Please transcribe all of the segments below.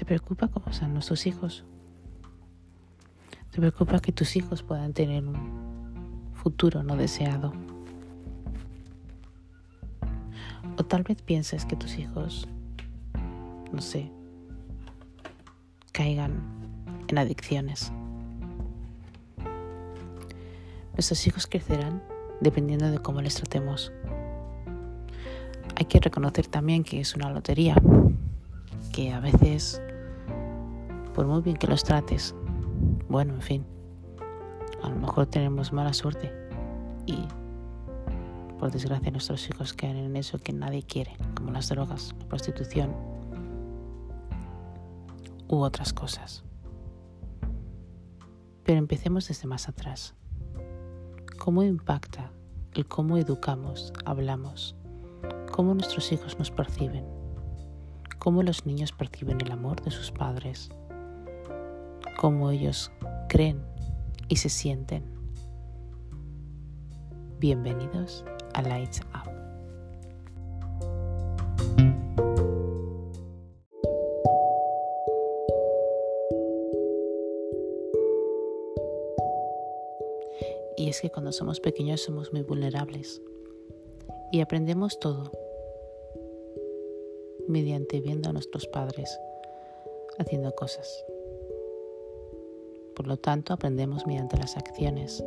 ¿Te preocupa cómo son nuestros hijos? ¿Te preocupa que tus hijos puedan tener un futuro no deseado? O tal vez pienses que tus hijos, no sé, caigan en adicciones. Nuestros hijos crecerán dependiendo de cómo les tratemos. Hay que reconocer también que es una lotería, que a veces, por muy bien que los trates, bueno, en fin, a lo mejor tenemos mala suerte y por desgracia nuestros hijos caen en eso que nadie quiere, como las drogas, la prostitución u otras cosas. Pero empecemos desde más atrás. ¿Cómo impacta el cómo educamos, hablamos, cómo nuestros hijos nos perciben, cómo los niños perciben el amor de sus padres, cómo ellos creen y se sienten? Bienvenidos a Lights Up. Y es que cuando somos pequeños somos muy vulnerables y aprendemos todo mediante viendo a nuestros padres haciendo cosas. Por lo tanto, aprendemos mediante las acciones.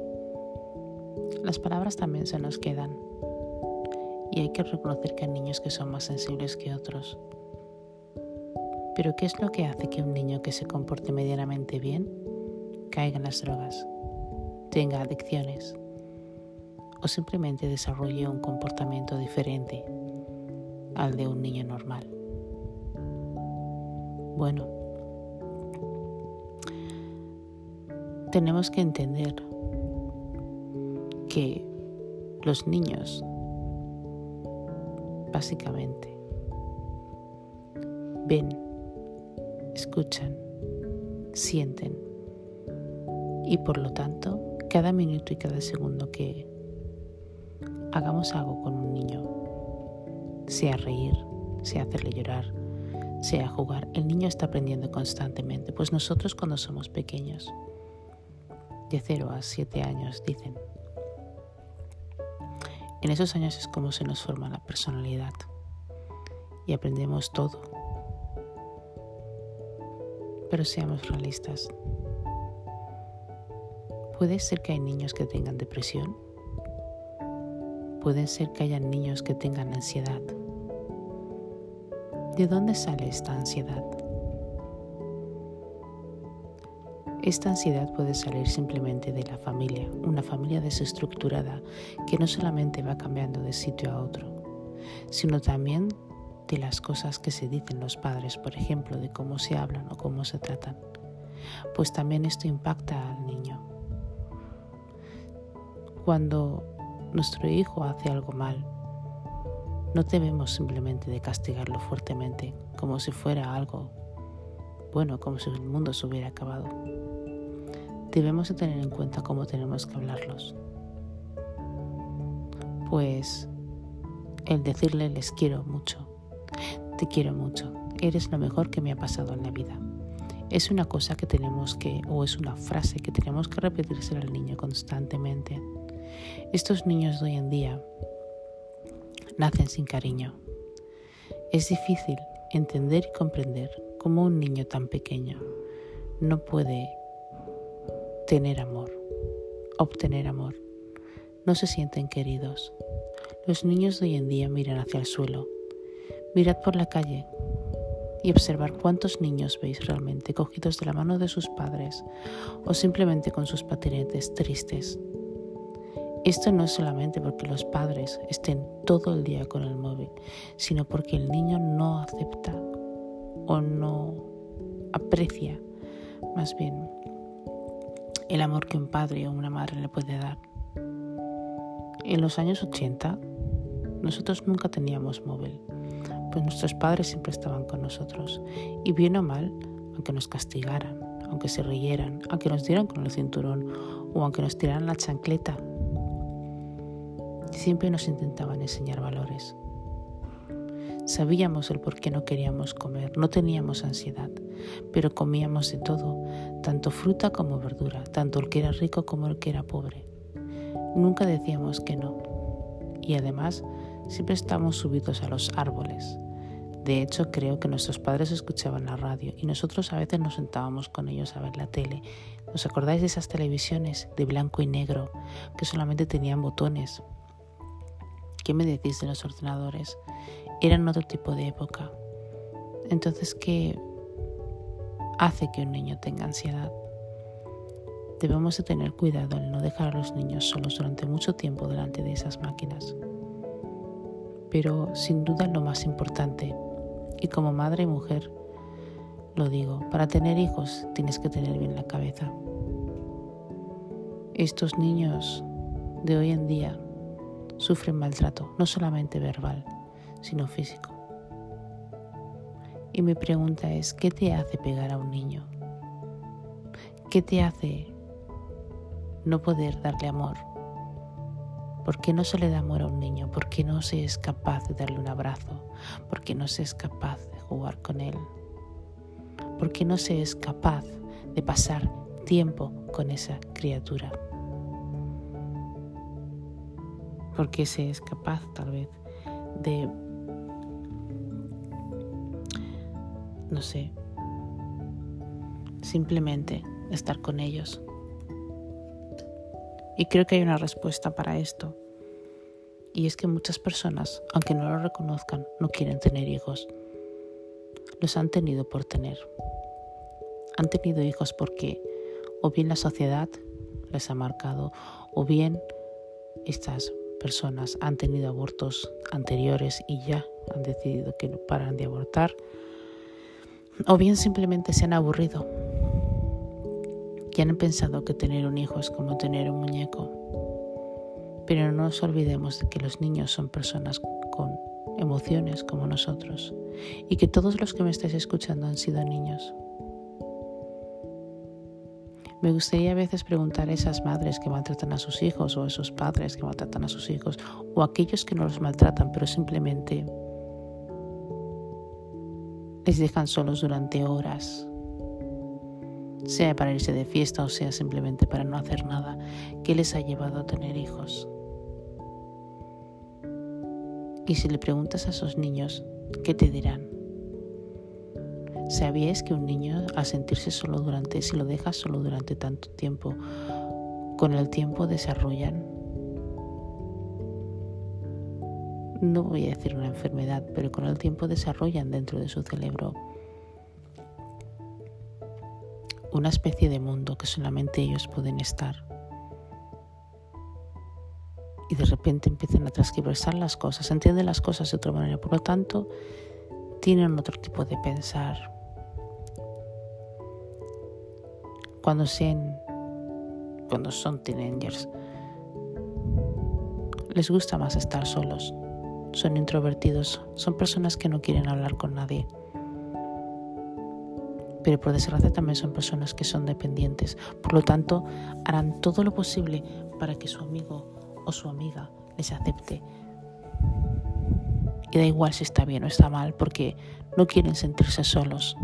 Las palabras también se nos quedan y hay que reconocer que hay niños que son más sensibles que otros. Pero ¿qué es lo que hace que un niño que se comporte medianamente bien caiga en las drogas? tenga adicciones o simplemente desarrolle un comportamiento diferente al de un niño normal. Bueno, tenemos que entender que los niños básicamente ven, escuchan, sienten y por lo tanto cada minuto y cada segundo que hagamos algo con un niño, sea reír, sea hacerle llorar, sea jugar, el niño está aprendiendo constantemente, pues nosotros cuando somos pequeños, de 0 a 7 años, dicen, en esos años es como se nos forma la personalidad y aprendemos todo. Pero seamos realistas, Puede ser que hay niños que tengan depresión. Puede ser que haya niños que tengan ansiedad. ¿De dónde sale esta ansiedad? Esta ansiedad puede salir simplemente de la familia, una familia desestructurada que no solamente va cambiando de sitio a otro, sino también de las cosas que se dicen los padres, por ejemplo, de cómo se hablan o cómo se tratan. Pues también esto impacta al niño. Cuando nuestro hijo hace algo mal, no debemos simplemente de castigarlo fuertemente, como si fuera algo bueno, como si el mundo se hubiera acabado. Debemos de tener en cuenta cómo tenemos que hablarlos. Pues el decirle les quiero mucho, te quiero mucho, eres lo mejor que me ha pasado en la vida. Es una cosa que tenemos que, o es una frase que tenemos que repetirse al niño constantemente estos niños de hoy en día nacen sin cariño. Es difícil entender y comprender cómo un niño tan pequeño no puede tener amor, obtener amor. No se sienten queridos. Los niños de hoy en día miran hacia el suelo. Mirad por la calle y observar cuántos niños veis realmente cogidos de la mano de sus padres o simplemente con sus patinetes tristes esto no es solamente porque los padres estén todo el día con el móvil, sino porque el niño no acepta o no aprecia más bien el amor que un padre o una madre le puede dar. En los años 80 nosotros nunca teníamos móvil, pues nuestros padres siempre estaban con nosotros y bien o mal, aunque nos castigaran, aunque se rieran, aunque nos dieran con el cinturón o aunque nos tiraran la chancleta siempre nos intentaban enseñar valores. Sabíamos el por qué no queríamos comer, no teníamos ansiedad, pero comíamos de todo, tanto fruta como verdura, tanto el que era rico como el que era pobre. Nunca decíamos que no. Y además, siempre estábamos subidos a los árboles. De hecho, creo que nuestros padres escuchaban la radio y nosotros a veces nos sentábamos con ellos a ver la tele. ¿Os acordáis de esas televisiones de blanco y negro que solamente tenían botones? ¿Qué me decís de los ordenadores? Eran otro tipo de época. Entonces, ¿qué hace que un niño tenga ansiedad? Debemos de tener cuidado en no dejar a los niños solos durante mucho tiempo delante de esas máquinas. Pero sin duda lo más importante, y como madre y mujer, lo digo, para tener hijos tienes que tener bien la cabeza. Estos niños de hoy en día sufren maltrato, no solamente verbal, sino físico. Y mi pregunta es, ¿qué te hace pegar a un niño? ¿Qué te hace no poder darle amor? ¿Por qué no se le da amor a un niño? ¿Por qué no se es capaz de darle un abrazo? ¿Por qué no se es capaz de jugar con él? ¿Por qué no se es capaz de pasar tiempo con esa criatura? ¿Por qué se es capaz tal vez de, no sé, simplemente estar con ellos? Y creo que hay una respuesta para esto. Y es que muchas personas, aunque no lo reconozcan, no quieren tener hijos. Los han tenido por tener. Han tenido hijos porque o bien la sociedad les ha marcado o bien estas personas han tenido abortos anteriores y ya han decidido que no paran de abortar o bien simplemente se han aburrido que han pensado que tener un hijo es como tener un muñeco. Pero no nos olvidemos de que los niños son personas con emociones como nosotros y que todos los que me estáis escuchando han sido niños. Me gustaría a veces preguntar a esas madres que maltratan a sus hijos o a esos padres que maltratan a sus hijos o a aquellos que no los maltratan pero simplemente les dejan solos durante horas sea para irse de fiesta o sea simplemente para no hacer nada, ¿qué les ha llevado a tener hijos? Y si le preguntas a esos niños, ¿qué te dirán? ¿Sabíais que un niño al sentirse solo durante, si lo dejas solo durante tanto tiempo, con el tiempo desarrollan, no voy a decir una enfermedad, pero con el tiempo desarrollan dentro de su cerebro una especie de mundo que solamente ellos pueden estar. Y de repente empiezan a transcribir las cosas, entienden las cosas de otra manera, por lo tanto, tienen otro tipo de pensar. Cuando, sean, cuando son teenagers, les gusta más estar solos, son introvertidos, son personas que no quieren hablar con nadie pero por desgracia también son personas que son dependientes. Por lo tanto, harán todo lo posible para que su amigo o su amiga les acepte. Y da igual si está bien o está mal, porque no quieren sentirse solos.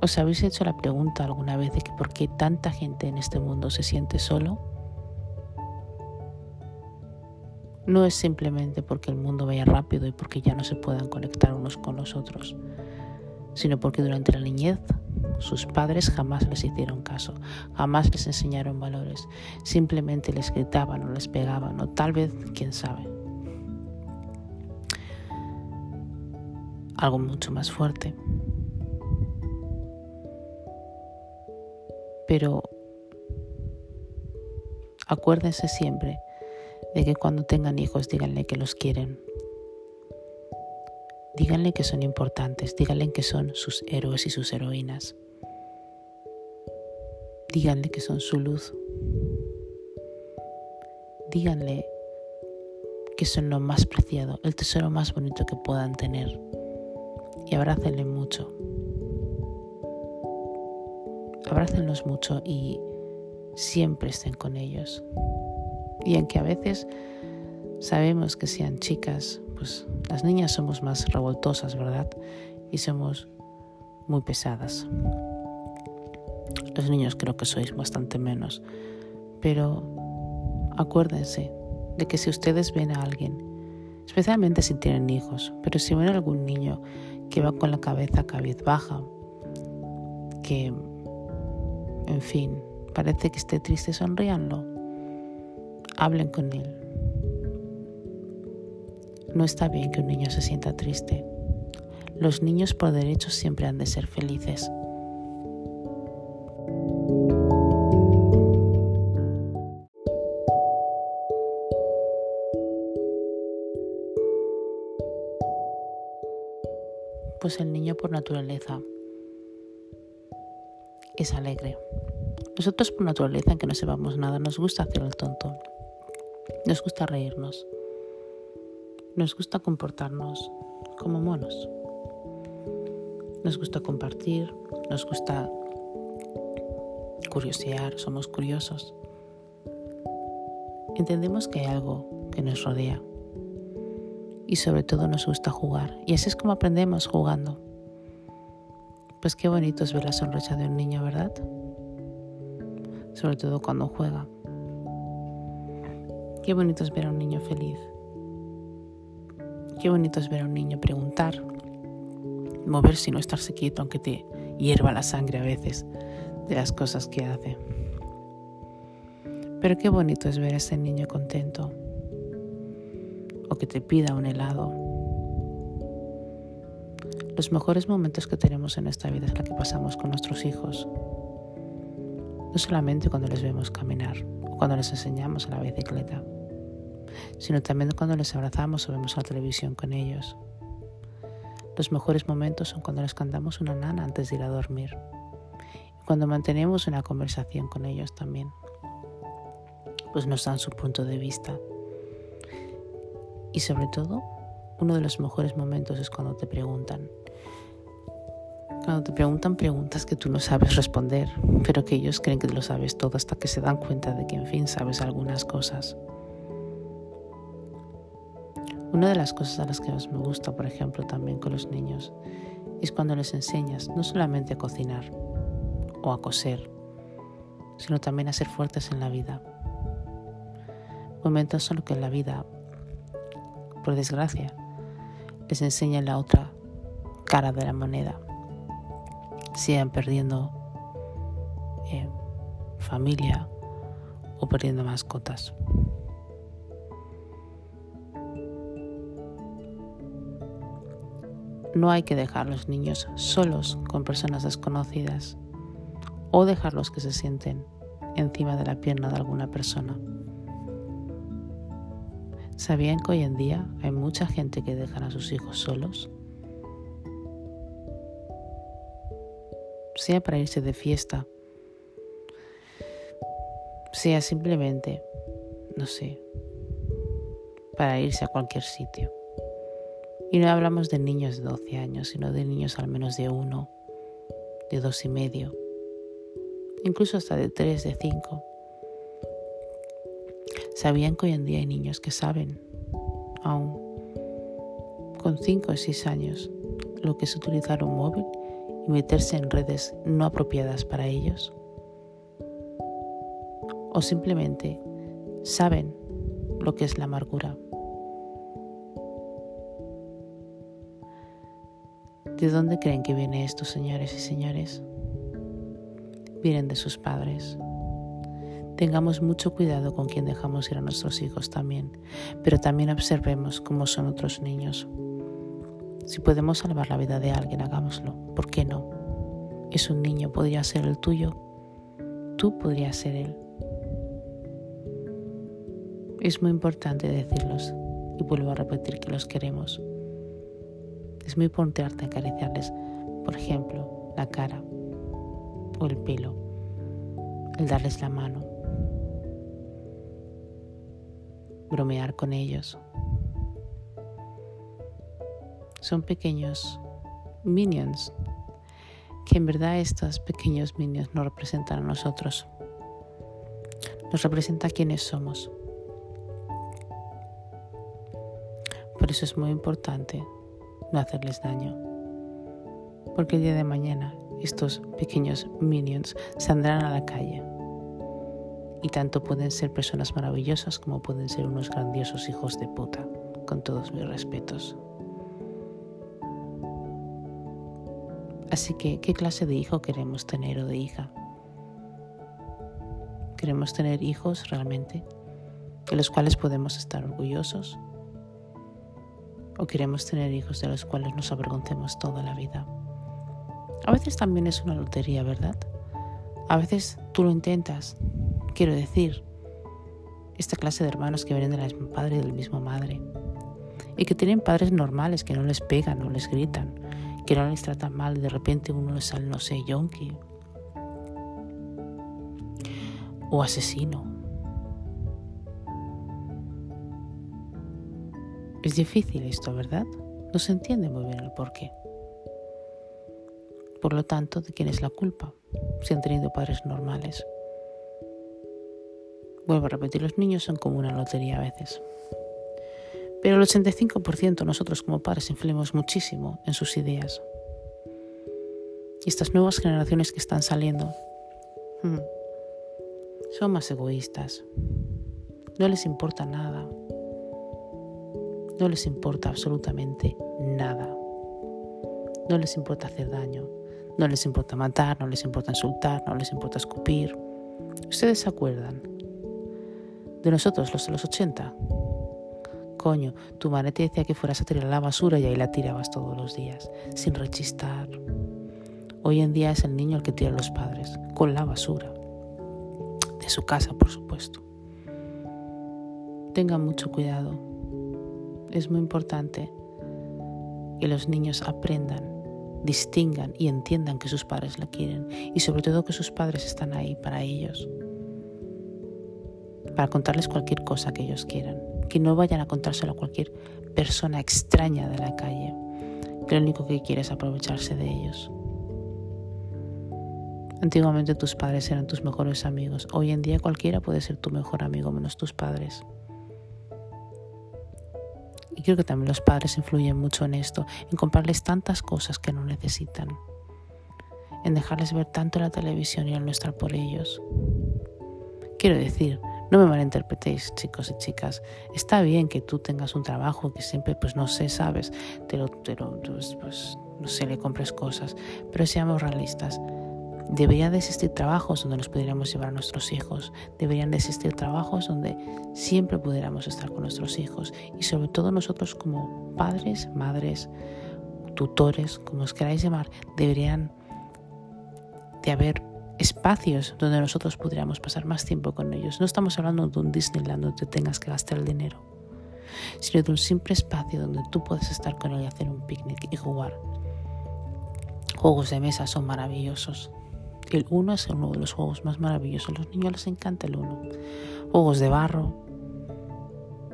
¿Os habéis hecho la pregunta alguna vez de que por qué tanta gente en este mundo se siente solo? No es simplemente porque el mundo vaya rápido y porque ya no se puedan conectar unos con los otros sino porque durante la niñez sus padres jamás les hicieron caso, jamás les enseñaron valores, simplemente les gritaban o les pegaban o tal vez, quién sabe. Algo mucho más fuerte. Pero acuérdense siempre de que cuando tengan hijos díganle que los quieren, Díganle que son importantes, díganle que son sus héroes y sus heroínas. Díganle que son su luz. Díganle que son lo más preciado, el tesoro más bonito que puedan tener. Y abrácenle mucho. Abrácenlos mucho y siempre estén con ellos. Y aunque a veces Sabemos que sean chicas, pues las niñas somos más revoltosas, ¿verdad? Y somos muy pesadas. Los niños creo que sois bastante menos. Pero acuérdense de que si ustedes ven a alguien, especialmente si tienen hijos, pero si ven a algún niño que va con la cabeza cabizbaja, que, en fin, parece que esté triste, sonríanlo. Hablen con él. No está bien que un niño se sienta triste. Los niños por derecho siempre han de ser felices. Pues el niño por naturaleza es alegre. Nosotros por naturaleza, en que no sepamos nada, nos gusta hacer el tonto. Nos gusta reírnos. Nos gusta comportarnos como monos. Nos gusta compartir, nos gusta curiosear, somos curiosos. Entendemos que hay algo que nos rodea y sobre todo nos gusta jugar. Y así es como aprendemos jugando. Pues qué bonito es ver la sonrisa de un niño, ¿verdad? Sobre todo cuando juega. Qué bonito es ver a un niño feliz. Qué bonito es ver a un niño preguntar, moverse y no estarse quieto aunque te hierva la sangre a veces de las cosas que hace. Pero qué bonito es ver a ese niño contento o que te pida un helado. Los mejores momentos que tenemos en esta vida es la que pasamos con nuestros hijos. No solamente cuando les vemos caminar o cuando les enseñamos a la bicicleta sino también cuando les abrazamos o vemos la televisión con ellos. Los mejores momentos son cuando les cantamos una nana antes de ir a dormir y cuando mantenemos una conversación con ellos también, pues nos dan su punto de vista. Y sobre todo, uno de los mejores momentos es cuando te preguntan. Cuando te preguntan preguntas que tú no sabes responder, pero que ellos creen que lo sabes todo hasta que se dan cuenta de que en fin sabes algunas cosas. Una de las cosas a las que más me gusta, por ejemplo, también con los niños, es cuando les enseñas no solamente a cocinar o a coser, sino también a ser fuertes en la vida. Momentos en los que en la vida, por desgracia, les enseña la otra cara de la moneda. Sigan perdiendo eh, familia o perdiendo mascotas. No hay que dejar a los niños solos con personas desconocidas o dejarlos que se sienten encima de la pierna de alguna persona. ¿Sabían que hoy en día hay mucha gente que deja a sus hijos solos? Sea para irse de fiesta, sea simplemente, no sé, para irse a cualquier sitio. Y no hablamos de niños de 12 años, sino de niños al menos de uno, de dos y medio, incluso hasta de tres, de cinco. ¿Sabían que hoy en día hay niños que saben, aún con cinco o seis años, lo que es utilizar un móvil y meterse en redes no apropiadas para ellos? O simplemente saben lo que es la amargura. ¿De dónde creen que viene esto, señores y señores? Vienen de sus padres. Tengamos mucho cuidado con quien dejamos ir a nuestros hijos también, pero también observemos cómo son otros niños. Si podemos salvar la vida de alguien, hagámoslo. ¿Por qué no? Es un niño, podría ser el tuyo. Tú podrías ser él. Es muy importante decirlos y vuelvo a repetir que los queremos. Es muy importante acariciarles, por ejemplo, la cara o el pelo, el darles la mano, bromear con ellos. Son pequeños minions que en verdad estos pequeños minions nos representan a nosotros. Nos representa quiénes somos. Por eso es muy importante no hacerles daño. Porque el día de mañana estos pequeños minions saldrán a la calle. Y tanto pueden ser personas maravillosas como pueden ser unos grandiosos hijos de puta, con todos mis respetos. Así que, ¿qué clase de hijo queremos tener o de hija? ¿Queremos tener hijos realmente de los cuales podemos estar orgullosos? ¿O queremos tener hijos de los cuales nos avergoncemos toda la vida? A veces también es una lotería, ¿verdad? A veces tú lo intentas. Quiero decir, esta clase de hermanos que vienen de la misma padre y de la misma madre. Y que tienen padres normales, que no les pegan, no les gritan, que no les tratan mal y de repente uno les sale, no sé, yonki. O asesino. Es difícil esto, ¿verdad? No se entiende muy bien el porqué. Por lo tanto, ¿de quién es la culpa? Si han tenido padres normales. Vuelvo a repetir, los niños son como una lotería a veces. Pero el 85% nosotros como padres influimos muchísimo en sus ideas. Y estas nuevas generaciones que están saliendo hmm, son más egoístas. No les importa nada. No les importa absolutamente nada. No les importa hacer daño. No les importa matar, no les importa insultar, no les importa escupir. ¿Ustedes se acuerdan? De nosotros, los de los 80. Coño, tu madre te decía que fueras a tirar la basura y ahí la tirabas todos los días, sin rechistar. Hoy en día es el niño el que tira a los padres, con la basura. De su casa, por supuesto. Tengan mucho cuidado. Es muy importante que los niños aprendan distingan y entiendan que sus padres la quieren y sobre todo que sus padres están ahí para ellos, para contarles cualquier cosa que ellos quieran, que no vayan a contárselo a cualquier persona extraña de la calle, que lo único que quiere es aprovecharse de ellos. Antiguamente tus padres eran tus mejores amigos, hoy en día cualquiera puede ser tu mejor amigo menos tus padres. Y creo que también los padres influyen mucho en esto, en comprarles tantas cosas que no necesitan, en dejarles ver tanto la televisión y en no estar por ellos. Quiero decir, no me malinterpretéis, chicos y chicas. Está bien que tú tengas un trabajo que siempre, pues no sé, sabes, te lo, te lo pues, pues, no sé, le compres cosas, pero seamos realistas. Deberían de existir trabajos donde nos pudiéramos llevar a nuestros hijos. Deberían de existir trabajos donde siempre pudiéramos estar con nuestros hijos. Y sobre todo nosotros como padres, madres, tutores, como os queráis llamar, deberían de haber espacios donde nosotros pudiéramos pasar más tiempo con ellos. No estamos hablando de un Disneyland donde tengas que gastar el dinero, sino de un simple espacio donde tú puedes estar con él y hacer un picnic y jugar. Juegos de mesa son maravillosos. El uno es uno de los juegos más maravillosos. A los niños les encanta el uno. Juegos de barro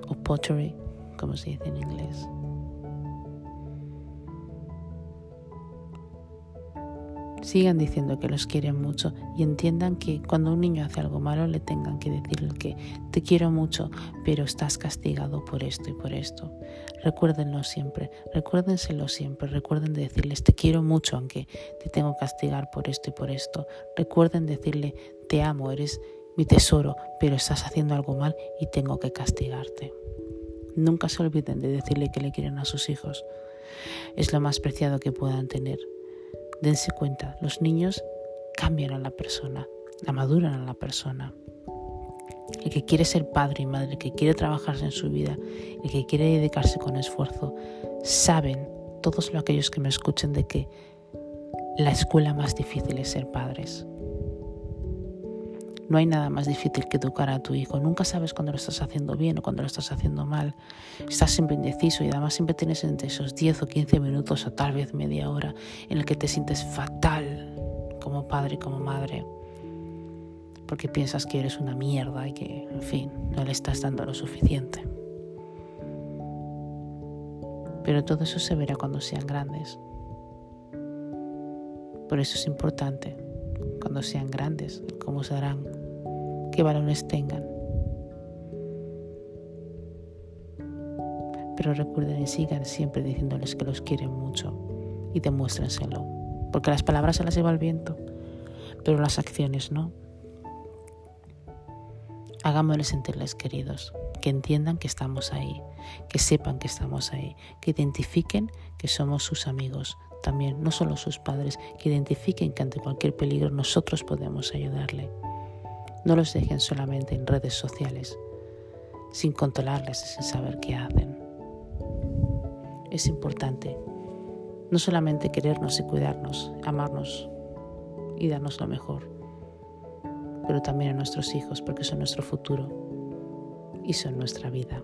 o pottery, como se dice en inglés. Sigan diciendo que los quieren mucho y entiendan que cuando un niño hace algo malo le tengan que decirle que te quiero mucho, pero estás castigado por esto y por esto. Recuérdenlo siempre, recuérdenselo siempre, recuerden decirles te quiero mucho aunque te tengo que castigar por esto y por esto. Recuerden decirle te amo, eres mi tesoro, pero estás haciendo algo mal y tengo que castigarte. Nunca se olviden de decirle que le quieren a sus hijos. Es lo más preciado que puedan tener. Dense cuenta, los niños cambian a la persona, la maduran a la persona. El que quiere ser padre y madre, el que quiere trabajarse en su vida, el que quiere dedicarse con esfuerzo, saben, todos aquellos que me escuchen, de que la escuela más difícil es ser padres. No hay nada más difícil que educar a tu hijo. Nunca sabes cuando lo estás haciendo bien o cuando lo estás haciendo mal. Estás siempre indeciso y además siempre tienes entre esos 10 o 15 minutos o tal vez media hora en el que te sientes fatal como padre y como madre. Porque piensas que eres una mierda y que, en fin, no le estás dando lo suficiente. Pero todo eso se verá cuando sean grandes. Por eso es importante, cuando sean grandes, cómo se harán qué balones tengan. Pero recuerden y sigan siempre diciéndoles que los quieren mucho y demuéstrenselo. Porque las palabras se las lleva el viento, pero las acciones no. Hagámosles sentirles queridos, que entiendan que estamos ahí, que sepan que estamos ahí, que identifiquen que somos sus amigos, también no solo sus padres, que identifiquen que ante cualquier peligro nosotros podemos ayudarle. No los dejen solamente en redes sociales, sin controlarles y sin saber qué hacen. Es importante no solamente querernos y cuidarnos, amarnos y darnos lo mejor, pero también a nuestros hijos porque son nuestro futuro y son nuestra vida.